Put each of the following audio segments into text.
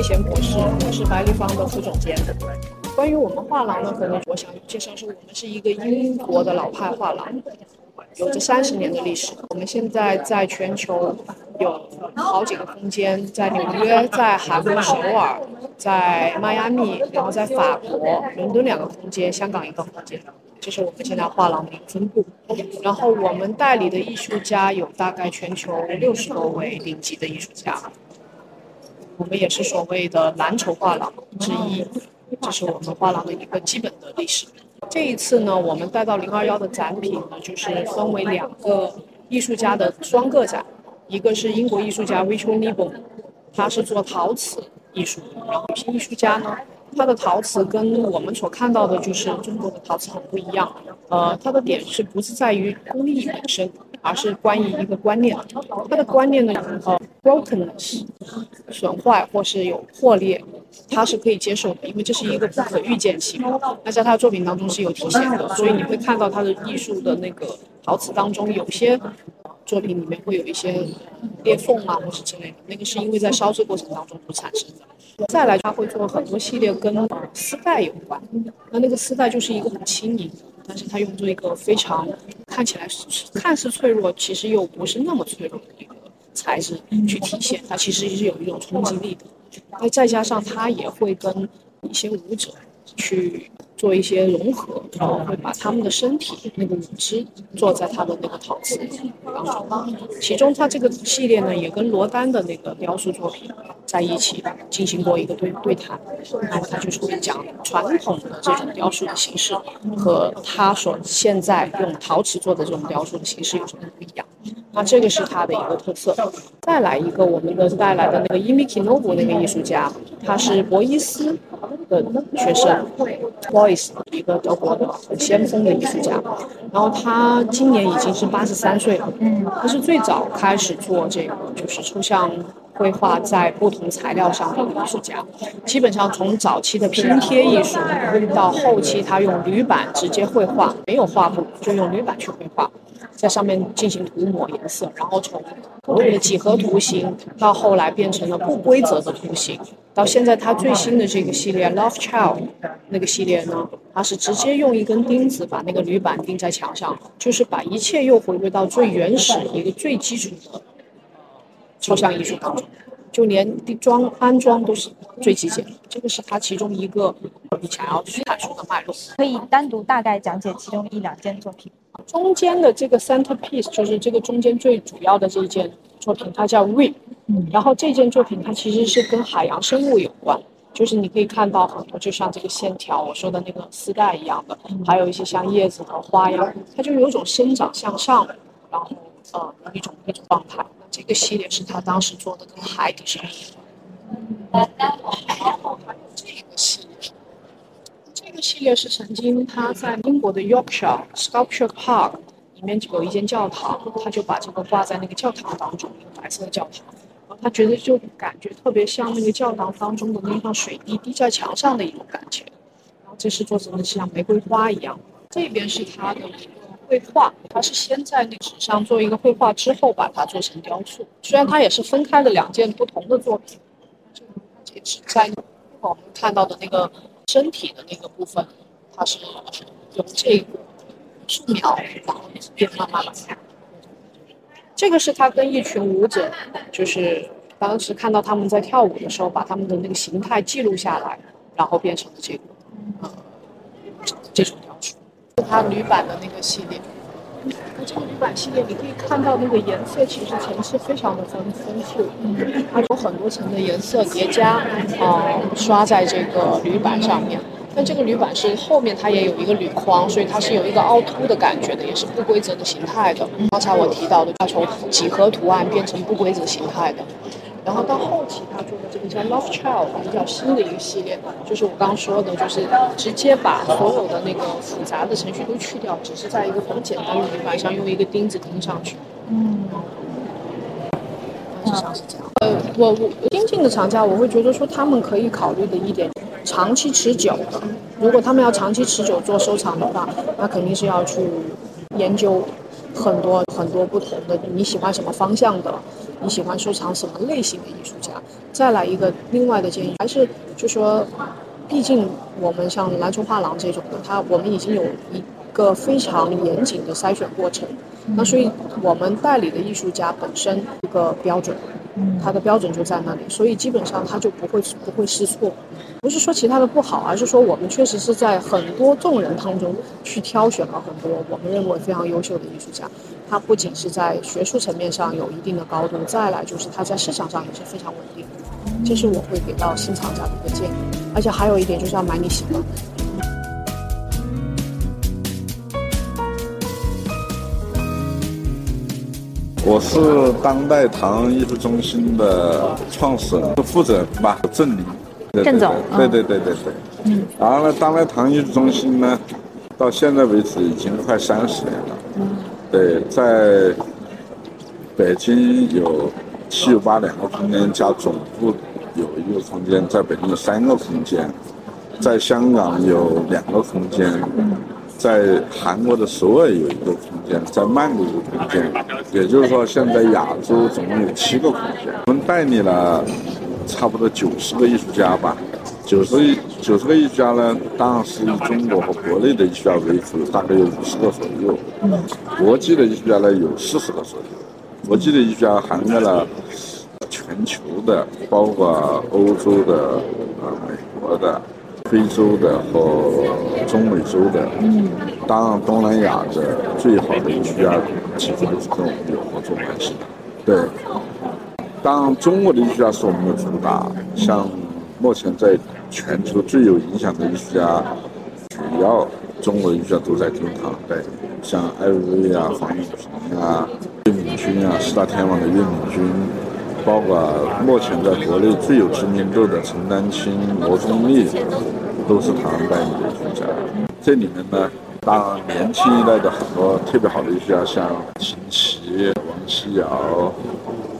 佩贤博士，我是白立方的副总监。关于我们画廊呢，可能我想介绍是我们是一个英国的老派画廊，有着三十年的历史。我们现在在全球有好几个空间，在纽约、在韩国首尔、在迈阿密，然后在法国伦敦两个空间，香港一个空间。这是我们现在画廊的一个分布。然后我们代理的艺术家有大概全球六十多位顶级的艺术家。我们也是所谓的蓝筹画廊之一。这是我们画廊的一个基本的历史。这一次呢，我们带到零二幺的展品呢，就是分为两个艺术家的双个展，一个是英国艺术家 Richard n i b o n 他是做陶瓷艺术的，然后有些艺术家呢，他的陶瓷跟我们所看到的就是中国的陶瓷很不一样。呃，他的点是不是在于工艺本身，而是关于一个观念。他的观念呢，呃，brokenness，损坏或是有破裂。他是可以接受的，因为这是一个不可预见性。那在他的作品当中是有体现的，所以你会看到他的艺术的那个陶瓷当中，有些作品里面会有一些裂缝啊，或是之类的，那个是因为在烧制过程当中所产生的。再来，他会做很多系列跟丝带有关，那那个丝带就是一个很轻盈，但是他用做一个非常看起来是看似脆弱，其实又不是那么脆弱的一个材质去体现，它其实是有一种冲击力的。那再加上他也会跟一些舞者去做一些融合，然后会把他们的身体那个舞姿做在他的那个陶瓷当中。其中他这个系列呢，也跟罗丹的那个雕塑作品在一起进行过一个对对谈。然后他就是会讲传统的这种雕塑的形式和他所现在用陶瓷做的这种雕塑的形式有什么不一样。那这个是他的一个特色。再来一个，我们的带来的那个伊米奇诺布那个艺术家，他是博伊斯的学生，Boys 一个德国的很先锋的艺术家。然后他今年已经是八十三岁了。嗯，他是最早开始做这个就是抽象绘画在不同材料上的艺术家。基本上从早期的拼贴艺术到后期他用铝板直接绘画，没有画布就用铝板去绘画。在上面进行涂抹颜色，然后从所谓的几何图形到后来变成了不规则的图形，到现在它最新的这个系列 Love Child 那个系列呢，它是直接用一根钉子把那个铝板钉在墙上，就是把一切又回归到最原始一个最基础的抽象艺术当中，就连装安装都是最极简的。这个是它其中一个你想要去阐述的脉络。可以单独大概讲解其中一两件作品。中间的这个 centerpiece 就是这个中间最主要的这一件作品，它叫。嗯，然后这件作品它其实是跟海洋生物有关，就是你可以看到很多，就像这个线条我说的那个丝带一样的，还有一些像叶子和花呀，它就有一种生长向上，然后呃一种一种状态。这个系列是他当时做的跟海底生物。这个系列。这个系列是曾经他在英国的 Yorkshire Sculpture Park 里面有一间教堂，他就把这个挂在那个教堂当中，一个白色的教堂，然后他觉得就感觉特别像那个教堂当中的那套水滴滴在墙上的一种感觉。然后这是做成的像玫瑰花一样。这边是他的绘画，他是先在那纸上做一个绘画，之后把它做成雕塑。虽然它也是分开的两件不同的作品，这个纸在我们看到的那个。身体的那个部分，它是用这个素描，然后变慢慢的。这个是他跟一群舞者，就是当时看到他们在跳舞的时候，把他们的那个形态记录下来，然后变成了这个呃这种雕塑。它铝板的那个系列，那这个铝板系列你可以看到那个颜色其实层次非常的丰丰富，它有很多层的颜色叠加，啊，刷在这个铝板上面。但这个铝板是后面它也有一个铝框，所以它是有一个凹凸的感觉的，也是不规则的形态的。刚才我提到的，它从几何图案变成不规则形态的。然后到后期，他做的这个叫 Love Child，比较新的一个系列，就是我刚刚说的，就是直接把所有的那个复杂的程序都去掉，只是在一个很简单的铝板上用一个钉子钉上去。嗯，实际上是这样。呃，我我新进的厂家，我会觉得说他们可以考虑的一点，长期持久的。如果他们要长期持久做收藏的话，那肯定是要去研究很多很多不同的你喜欢什么方向的。你喜欢收藏什么类型的艺术家。再来一个另外的建议，还是就说，毕竟我们像篮球画廊这种的，它我们已经有一个非常严谨的筛选过程。那所以我们代理的艺术家本身一个标准，它的标准就在那里，所以基本上他就不会不会试错。不是说其他的不好，而是说我们确实是在很多众人当中去挑选了很多我们认为非常优秀的艺术家。他不仅是在学术层面上有一定的高度，再来就是他在市场上也是非常稳定。这是我会给到新藏家的一个建议。而且还有一点就是要买你喜欢的。我是当代唐艺术中心的创始人、负责人吧，郑林。郑总，对对对对对，嗯，然后呢，当代唐艺术中心呢，到现在为止已经快三十年了，嗯，对，在北京有七九八两个空间加总部有一个空间，在北京有三个空间，在香港有两个空间，在韩国的首尔有一个空间，在曼谷有空间，也就是说现在亚洲总共有七个空间，我们代理了。差不多九十个艺术家吧，九十九十个艺术家呢，当然是以中国和国内的艺术家为主，大概有五十个左右。国际的艺术家呢有四十个左右。国际的艺术家涵盖了全球的，包括欧洲的、呃美国的、非洲的和中美洲的。当然，东南亚的最好的艺术家几乎都是跟我们有合作关系的。对。当，中国的艺术家是我们的主打。像目前在全球最有影响的艺术家，主要中国的艺术家都在跟唐代，像艾薇啊、黄永平啊、岳敏君啊、四大天王的岳敏君，包括目前在国内最有知名度的陈丹青、罗中立，都是唐代的艺术家。这里面呢，当然年轻一代的很多特别好的艺术家，像秦琦、王希尧。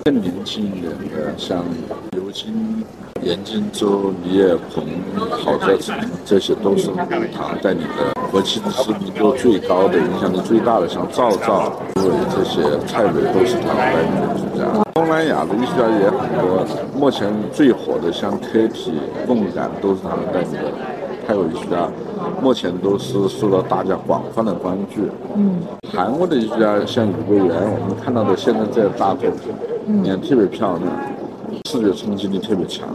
更年轻一点的，像刘金、严金洲、李也鹏、郝泽成，这些都是唐代理的国际知名度最高的、影响力最大的，像赵照、朱伟这些、蔡伟都是唐代理的艺术家。东南亚的艺术家也很多，目前最火的像柯体、共感都是唐代理的泰国艺术家。目前都是受到大家广泛的关注。嗯，韩国的艺术家像李桂园，我们看到的现在这大作品，嗯，也特别漂亮，视觉冲击力特别强，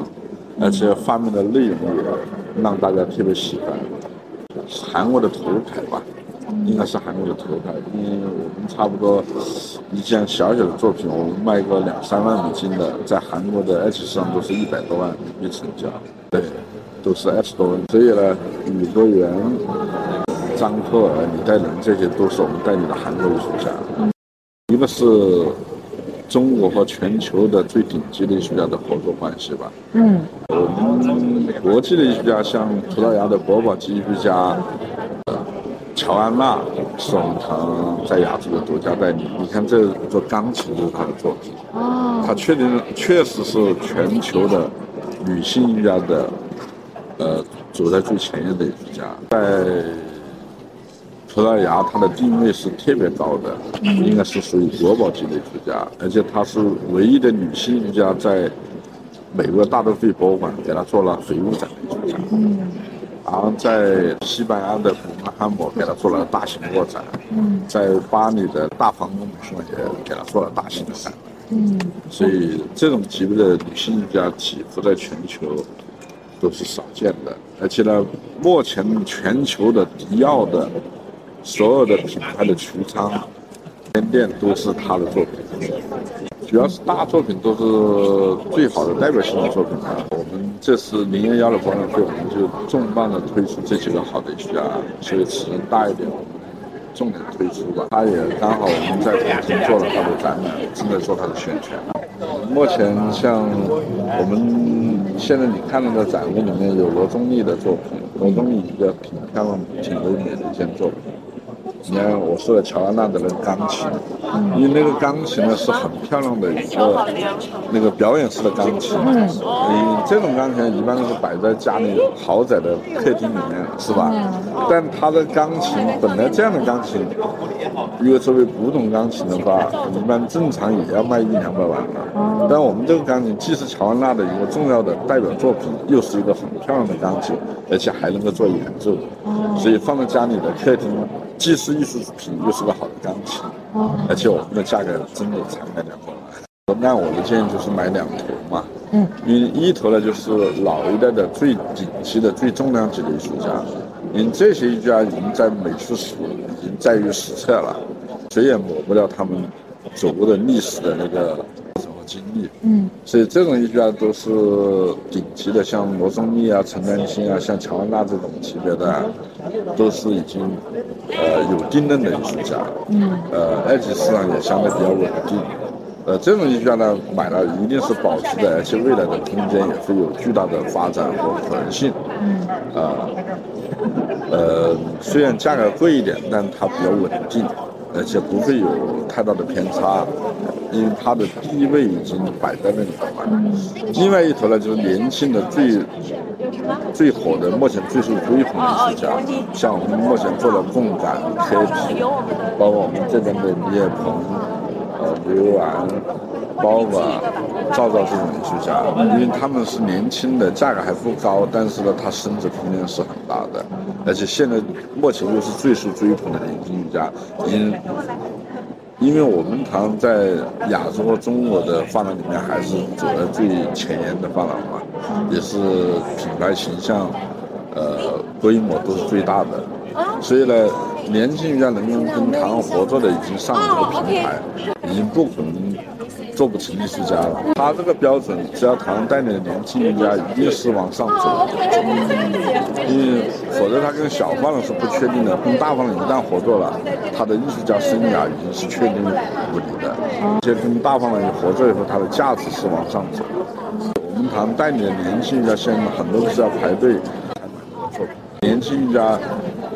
而且画面的内容也让大家特别喜欢。韩国的头牌吧，应该是韩国的头牌，因为我们差不多一件小小的作品，我们卖个两三万美金的，在韩国的 H 上都是一百多万人民币成交。对。都是 S 多万，所以呢，李多元、张克尔、李代仁这些都是我们代理的韩国艺术家。一个是中国和全球的最顶级的艺术家的合作关系吧。嗯。我们国际的艺术家，像葡萄牙的国宝级艺术家乔安娜，是我们唐在亚洲的独家代理。你看这座钢琴就是他的作品。哦。他确定确实是全球的女性音乐的。呃，走在最前沿的艺术家，在葡萄牙，他的定位是特别高的，应该是属于国宝级的艺术家，而且她是唯一的女性艺术家，在美国大都会博物馆给她做了回物展的艺术家，然后在西班牙的古根汉姆给她做了大型卧展，在巴黎的大皇宫美术馆也给她做了大型的展，嗯，所以这种级别的女性艺术家几乎在全球。都是少见的，而且呢，目前全球的迪奥的所有的品牌的橱窗、店店都是他的作品，主要是大作品都是最好的代表性的作品啊。我们这次零幺幺的博览会，我们就重磅的推出这几个好的艺术家，所以尺寸大一点，我们重点推出吧。他也刚好我们在北京做了他的展览，正在做他的宣传。目前像我们现在你看到的展位里面有罗中立的作品，罗中立一个挺漂亮、挺唯美的一件作品。你看我说的乔安娜的那个钢琴，因为那个钢琴呢是很漂亮的一个那个表演式的钢琴。嗯，你这种钢琴一般都是摆在家里豪宅的客厅里面，是吧？但它的钢琴本来这样的钢琴，如果作为古董钢琴的话，一般正常也要卖一两百万的。但我们这个钢琴既是乔安娜的一个重要的代表作品，又是一个很漂亮的钢琴，而且还能够做演奏，所以放在家里的客厅。既是艺术品，又是个好的钢琴，而且我们的价格真的才卖两百万。那我的建议就是买两头嘛，嗯，因为一头呢就是老一代的最顶级的最重量级的艺术家，因为这些艺术家已经在美术史已经载于史册了，谁也抹不掉他们走过的历史的那个。经历，嗯，所以这种艺术家都是顶级的，像罗中立啊、陈丹青啊，像乔安娜这种级别的，都是已经呃有定论的艺术家，嗯，呃，二级市场也相对比较稳定，呃，这种艺术家呢，买了一定是保值的，而且未来的空间也会有巨大的发展和可能性，嗯，啊，呃，虽然价格贵一点，但它比较稳定。而且不会有太大的偏差，因为它的地位已经摆在那里了。另外一头呢，就是年轻的最最火的，目前最受追捧的艺术家，像我们目前做了共感、黑皮，包括我们这边的李叶鹏、呃刘安。包括赵赵这种艺术家，因为他们是年轻的，价格还不高，但是呢，他升值空间是很大的，而且现在目前又是最受追捧的年轻艺术家，因因为我们堂在亚洲和中国的发廊里面还是走在最前沿的发廊嘛，也是品牌形象，呃，规模都是最大的，所以呢，年轻艺术家能够跟堂合作的已经上了这个平台，已经不可能。做不成艺术家了。他这个标准，只要唐代的年轻艺术家一定是往上走，因为否则他跟小方的是不确定的。跟大方的一旦合作了，他的艺术家生涯已经是确定无疑的。而且跟大方的合作以后，它的价值是往上走。我们唐代理的年轻艺术家现在很多都是要排队才买到作品。年轻艺术家，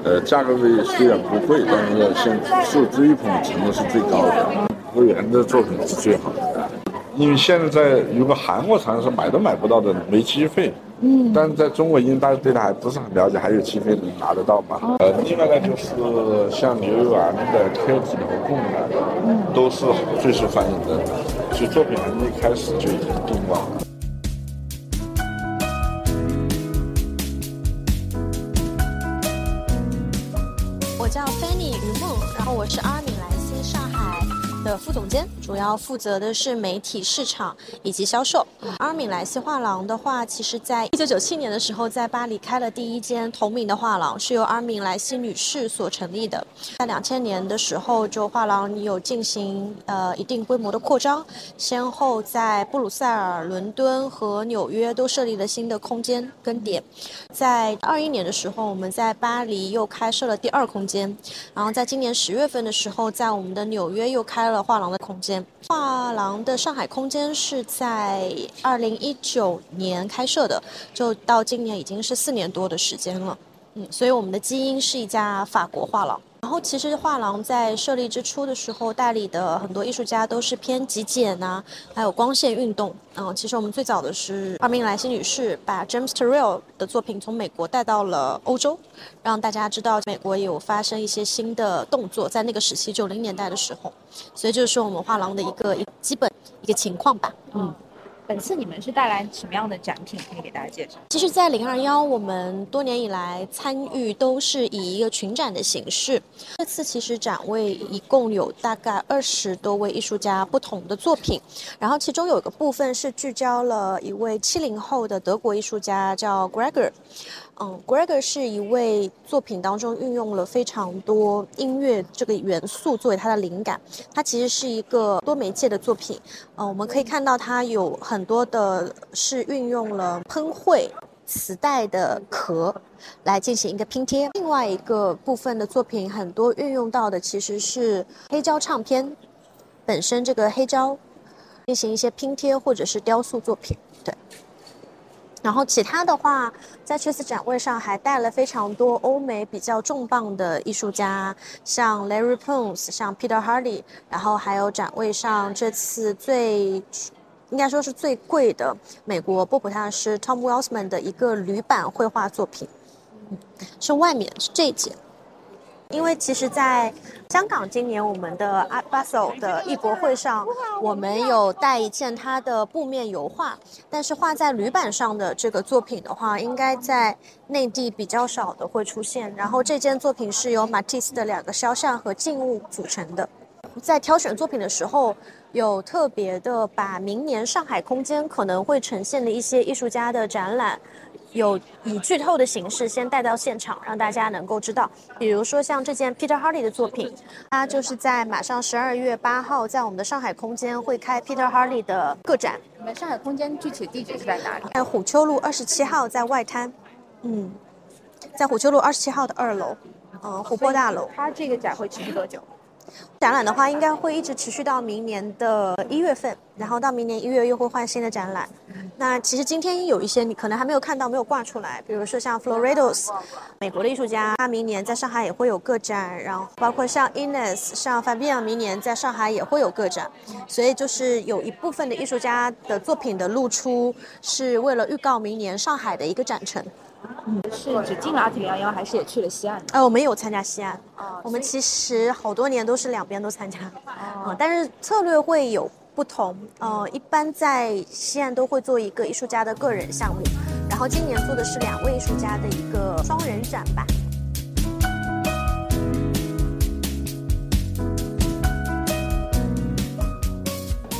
呃，价格位虽然不贵，但是现受追捧程度是最高的。会员的作品是最好的，因为现在在如果韩国厂是买都买不到的，没机会。嗯。但是在中国，因为大家对他还不是很了解，还有机会能拿得到嘛。呃，另外呢，就是像刘玉安的、科技的和共的，都是最受欢迎的，所以作品还是一开始就已经定了。的副总监主要负责的是媒体市场以及销售。阿尔米莱斯画廊的话，其实在一九九七年的时候，在巴黎开了第一间同名的画廊，是由阿尔米莱斯女士所成立的。在两千年的时候，就画廊有进行呃一定规模的扩张，先后在布鲁塞尔、伦敦和纽约都设立了新的空间跟点。在二一年的时候，我们在巴黎又开设了第二空间，然后在今年十月份的时候，在我们的纽约又开。了画廊的空间，画廊的上海空间是在二零一九年开设的，就到今年已经是四年多的时间了。嗯，所以我们的基因是一家法国画廊。然后其实画廊在设立之初的时候，代理的很多艺术家都是偏极简呐，还有光线运动。嗯，其实我们最早的是二名莱西女士把 James Turrell 的作品从美国带到了欧洲，让大家知道美国有发生一些新的动作，在那个时期九零年代的时候，所以这是我们画廊的一个基本一个情况吧。嗯。本次你们是带来什么样的展品？可以给大家介绍。其实，在零二幺，我们多年以来参与都是以一个群展的形式。这次其实展位一共有大概二十多位艺术家不同的作品，然后其中有一个部分是聚焦了一位七零后的德国艺术家，叫 Gregor。嗯，Gregor 是一位作品当中运用了非常多音乐这个元素作为他的灵感。他其实是一个多媒介的作品。嗯，我们可以看到他有很多的是运用了喷绘磁带的壳来进行一个拼贴。另外一个部分的作品，很多运用到的其实是黑胶唱片本身这个黑胶进行一些拼贴或者是雕塑作品。然后其他的话，在这次展位上还带了非常多欧美比较重磅的艺术家，像 Larry Pons，像 Peter Hardy，然后还有展位上这次最。应该说是最贵的美国波普大师 Tom w i l s m a n 的一个铝板绘画作品，是外面是这一件。因为其实，在香港今年我们的 Art Basel 的艺博会上，我们有带一件他的布面油画，但是画在铝板上的这个作品的话，应该在内地比较少的会出现。然后这件作品是由 Matisse 的两个肖像和静物组成的。在挑选作品的时候。有特别的把明年上海空间可能会呈现的一些艺术家的展览，有以剧透的形式先带到现场，让大家能够知道。比如说像这件 Peter Hardy 的作品，它就是在马上十二月八号在我们的上海空间会开 Peter Hardy 的个展。你们上海空间具体地址是在哪里？在虎丘路二十七号，在外滩。嗯，在虎丘路二十七号的二楼，嗯，琥珀大楼。它这个展会持续多久？展览的话，应该会一直持续到明年的一月份，然后到明年一月又会换新的展览。那其实今天有一些你可能还没有看到，没有挂出来，比如说像 Floridos，美国的艺术家，他明年在上海也会有个展，然后包括像 Ines，像 Fabian，明年在上海也会有个展。所以就是有一部分的艺术家的作品的露出，是为了预告明年上海的一个展程。是只进了阿提零幺幺，还是也去了西岸？呃，我们有参加西岸。我们其实好多年都是两边都参加。哦。但是策略会有不同。呃，一般在西岸都会做一个艺术家的个人项目，然后今年做的是两位艺术家的一个双人展吧。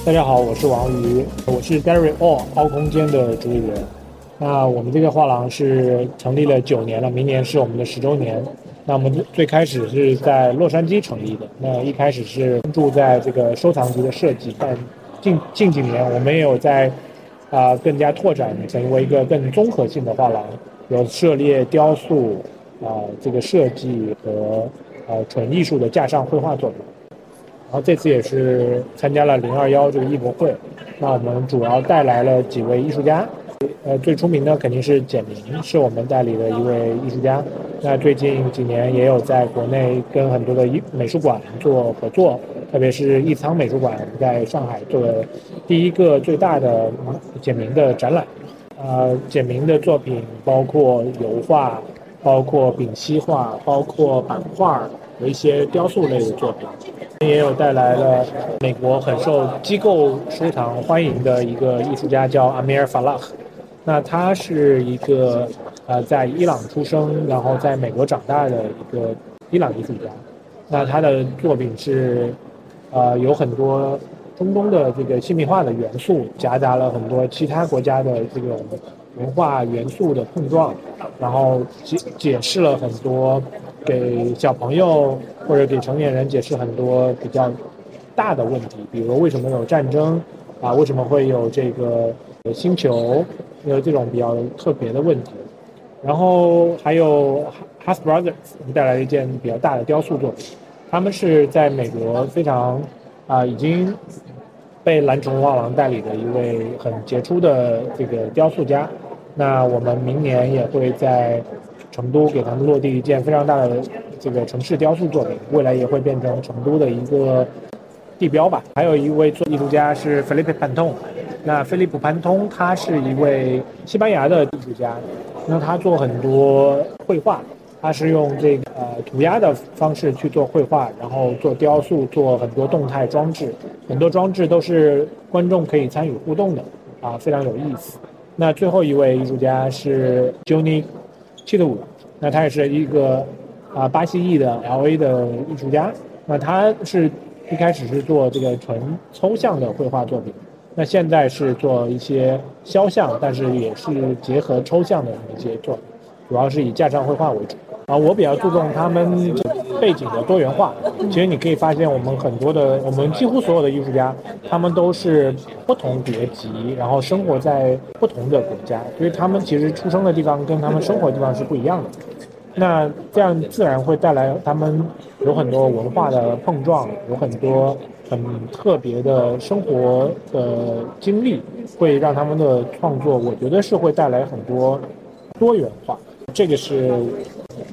大家好，我是王瑜，我是 Gary All 凹空间的主理人。那我们这个画廊是成立了九年了，明年是我们的十周年。那我们最开始是在洛杉矶成立的，那一开始是专注在这个收藏级的设计，但近近几年我们也有在啊更加拓展成为一个更综合性的画廊，有涉猎雕塑啊这个设计和呃纯艺术的架上绘画作品。然后这次也是参加了零二幺这个艺博会，那我们主要带来了几位艺术家。呃，最出名的肯定是简明，是我们代理的一位艺术家。那最近几年也有在国内跟很多的艺美术馆做合作，特别是艺仓美术馆在上海做了第一个最大的简明的展览。呃，简明的作品包括油画，包括丙烯画，包括版画和一些雕塑类的作品。也有带来了美国很受机构收藏欢迎的一个艺术家，叫 Amir Falah。那他是一个呃在伊朗出生，然后在美国长大的一个伊朗艺术家。那他的作品是呃有很多中东的这个细密画的元素，夹杂了很多其他国家的这个文化元素的碰撞，然后解解释了很多给小朋友或者给成年人解释很多比较大的问题，比如为什么有战争啊，为什么会有这个星球。有这种比较特别的问题，然后还有 Has Brothers 我们带来一件比较大的雕塑作品，他们是在美国非常啊已经被蓝虫画廊代理的一位很杰出的这个雕塑家。那我们明年也会在成都给他们落地一件非常大的这个城市雕塑作品，未来也会变成成都的一个地标吧。还有一位做艺术家是 Felipe Pantone。那菲利普·潘通他是一位西班牙的艺术家，那他做很多绘画，他是用这个涂鸦的方式去做绘画，然后做雕塑，做很多动态装置，很多装置都是观众可以参与互动的，啊，非常有意思。那最后一位艺术家是 Johnny c h i t o 那他也是一个啊巴西裔的 L.A. 的艺术家，那他是一开始是做这个纯抽象的绘画作品。那现在是做一些肖像，但是也是结合抽象的一些作品，主要是以架上绘画为主。啊，我比较注重他们背景的多元化。其实你可以发现，我们很多的，我们几乎所有的艺术家，他们都是不同国籍，然后生活在不同的国家，所以他们其实出生的地方跟他们生活的地方是不一样的。那这样自然会带来他们有很多文化的碰撞，有很多很特别的生活的经历，会让他们的创作，我觉得是会带来很多多元化。这个是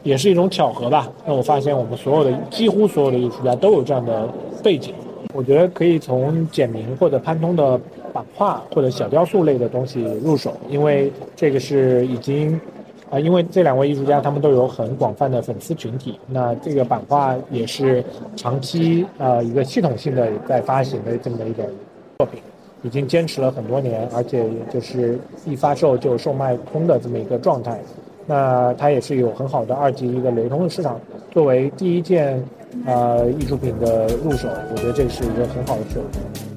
也是一种巧合吧。那我发现我们所有的几乎所有的艺术家都有这样的背景。我觉得可以从简明或者潘通的版画或者小雕塑类的东西入手，因为这个是已经。啊，因为这两位艺术家他们都有很广泛的粉丝群体，那这个版画也是长期呃一个系统性的在发行的这么一个作品，已经坚持了很多年，而且也就是一发售就售卖空的这么一个状态。那它也是有很好的二级一个流通的市场。作为第一件呃艺术品的入手，我觉得这是一个很好的选择。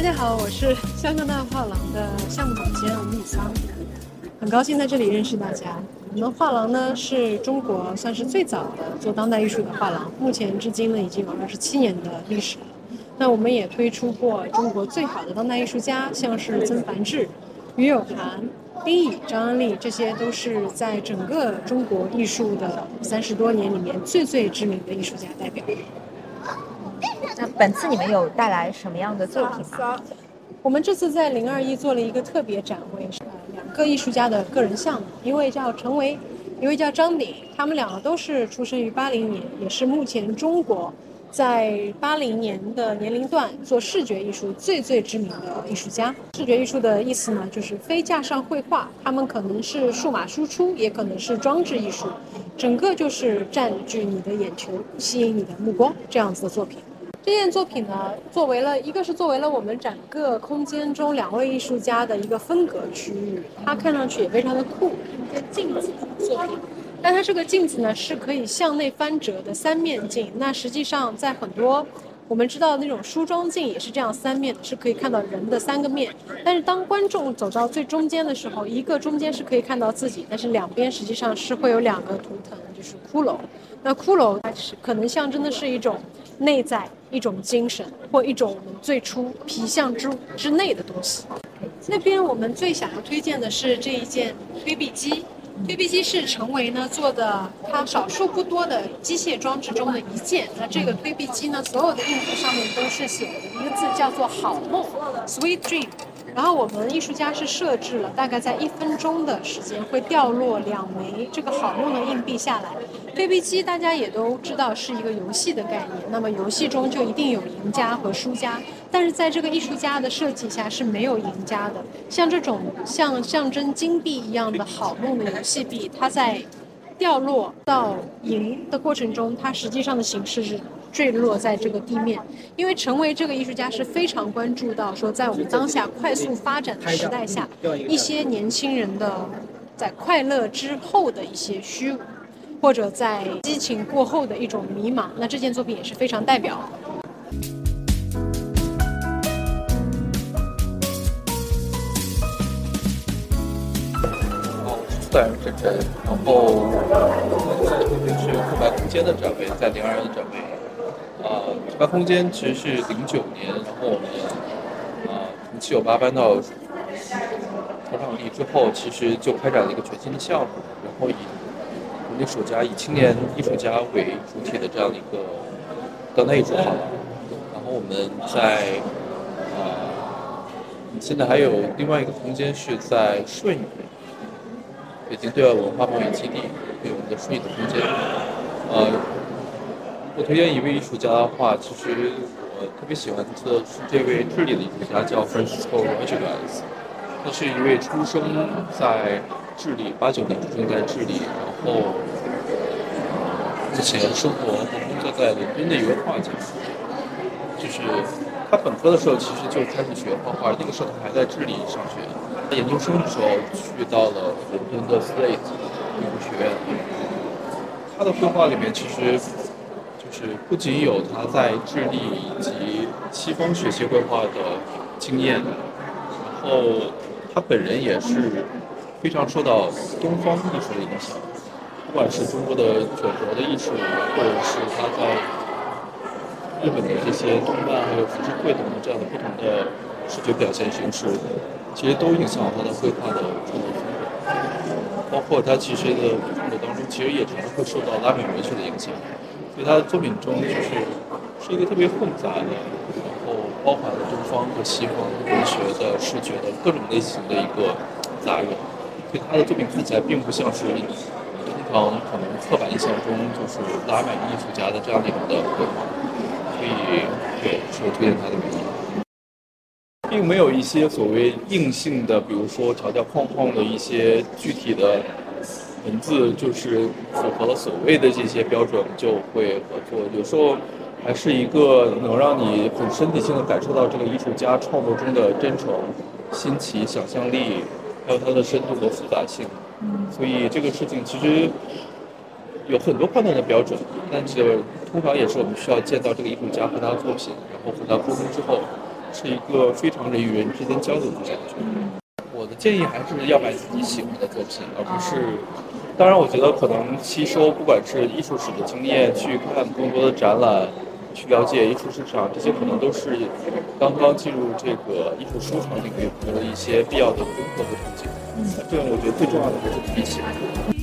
大家好，我是香格纳画廊的项目总监吴米桑，很高兴在这里认识大家。我们画廊呢是中国算是最早的做当代艺术的画廊，目前至今呢已经有二十七年的历史了。那我们也推出过中国最好的当代艺术家，像是曾梵志、于有涵、丁乙、张安丽，这些都是在整个中国艺术的三十多年里面最最知名的艺术家代表。那本次你们有带来什么样的作品吗？我们这次在零二一做了一个特别展位，是两个艺术家的个人项目，一位叫陈维，一位叫张鼎，他们两个都是出生于八零年，也是目前中国在八零年的年龄段做视觉艺术最最知名的艺术家。视觉艺术的意思呢，就是非架上绘画，他们可能是数码输出，也可能是装置艺术，整个就是占据你的眼球，吸引你的目光这样子的作品。这件作品呢，作为了一个是作为了我们整个空间中两位艺术家的一个分隔区域，它看上去也非常的酷，一个镜子作品。但它这个镜子呢，是可以向内翻折的三面镜。那实际上在很多我们知道那种梳妆镜也是这样三面，是可以看到人的三个面。但是当观众走到最中间的时候，一个中间是可以看到自己，但是两边实际上是会有两个图腾，就是骷髅。那骷髅它是可能象征的是一种内在。一种精神或一种我们最初皮相之之内的东西。那边我们最想要推荐的是这一件推币机，推币机是成为呢做的它少数不多的机械装置中的一件。那这个推币机呢，所有的硬币上面都是写的一个字，叫做好梦 （Sweet Dream）。然后我们艺术家是设置了大概在一分钟的时间会掉落两枚这个好梦的硬币下来。推币机大家也都知道是一个游戏的概念，那么游戏中就一定有赢家和输家，但是在这个艺术家的设计下是没有赢家的。像这种像象征金币一样的好梦的游戏币，它在掉落到赢的过程中，它实际上的形式是坠落在这个地面。因为成为这个艺术家是非常关注到说，在我们当下快速发展的时代下，一些年轻人的在快乐之后的一些虚无。或者在激情过后的一种迷茫，那这件作品也是非常代表。好，我是自然真真，然后这是空白空间的展位，在零二的展位。啊，空白空间其实是零九年，然后我们啊从七九八搬到头场地之后，其实就开展了一个全新的项目，然后以艺术家以青年艺术家为主体的这样一个当代艺术画廊，然后我们在呃现在还有另外一个空间是在顺义，北京对外文化贸易基地有我们的顺义的空间。呃，我推荐一位艺术家的话，其实我特别喜欢的是这位智利的艺术家叫 Francisco Rodriguez，他是一位出生在智利，八九年出生在智利，然后。目前生活和工作在伦敦的一位画家，就是他本科的时候其实就开始学画画，那个时候他还在智利上学。他研究生的时候去到了伦敦的 Slade 艺术学院。他的绘画里面其实就是不仅有他在智利以及西方学习绘画的经验，然后他本人也是非常受到东方艺术的影响。不管是中国的九国的艺术，或者是他在日本的这些动漫，还有浮世绘等等这样的不同的视觉表现形式，其实都影响了他的绘画的创作风格。包括他其实的创作当中，其实也常常会受到拉美文学的影响，所以他的作品中就是是一个特别混杂的，然后包含了东方和西方文学的视觉的各种类型的一个杂糅。所以他的作品看起来并不像是常可能刻板印象中就是拉美艺术家的这样的一种的绘画，所以对是我推荐他的原因。并没有一些所谓硬性的，比如说条条框框的一些具体的文字，就是符合了所谓的这些标准就会合作。有时候还是一个能让你很身体性的感受到这个艺术家创作中的真诚、新奇、想象力，还有它的深度和复杂性。所以这个事情其实有很多判断的标准，但是通常也是我们需要见到这个艺术家和他的作品，然后和他沟通之后。是一个非常人与人之间交流的感觉。我的建议还是要买自己喜欢的作品，而不是。当然，我觉得可能吸收不管是艺术史的经验，去看更多的展览，去了解艺术市场，这些可能都是刚刚进入这个艺术收藏领域的一些必要的功课和途径。嗯，这样我觉得最重要的还是自己喜欢。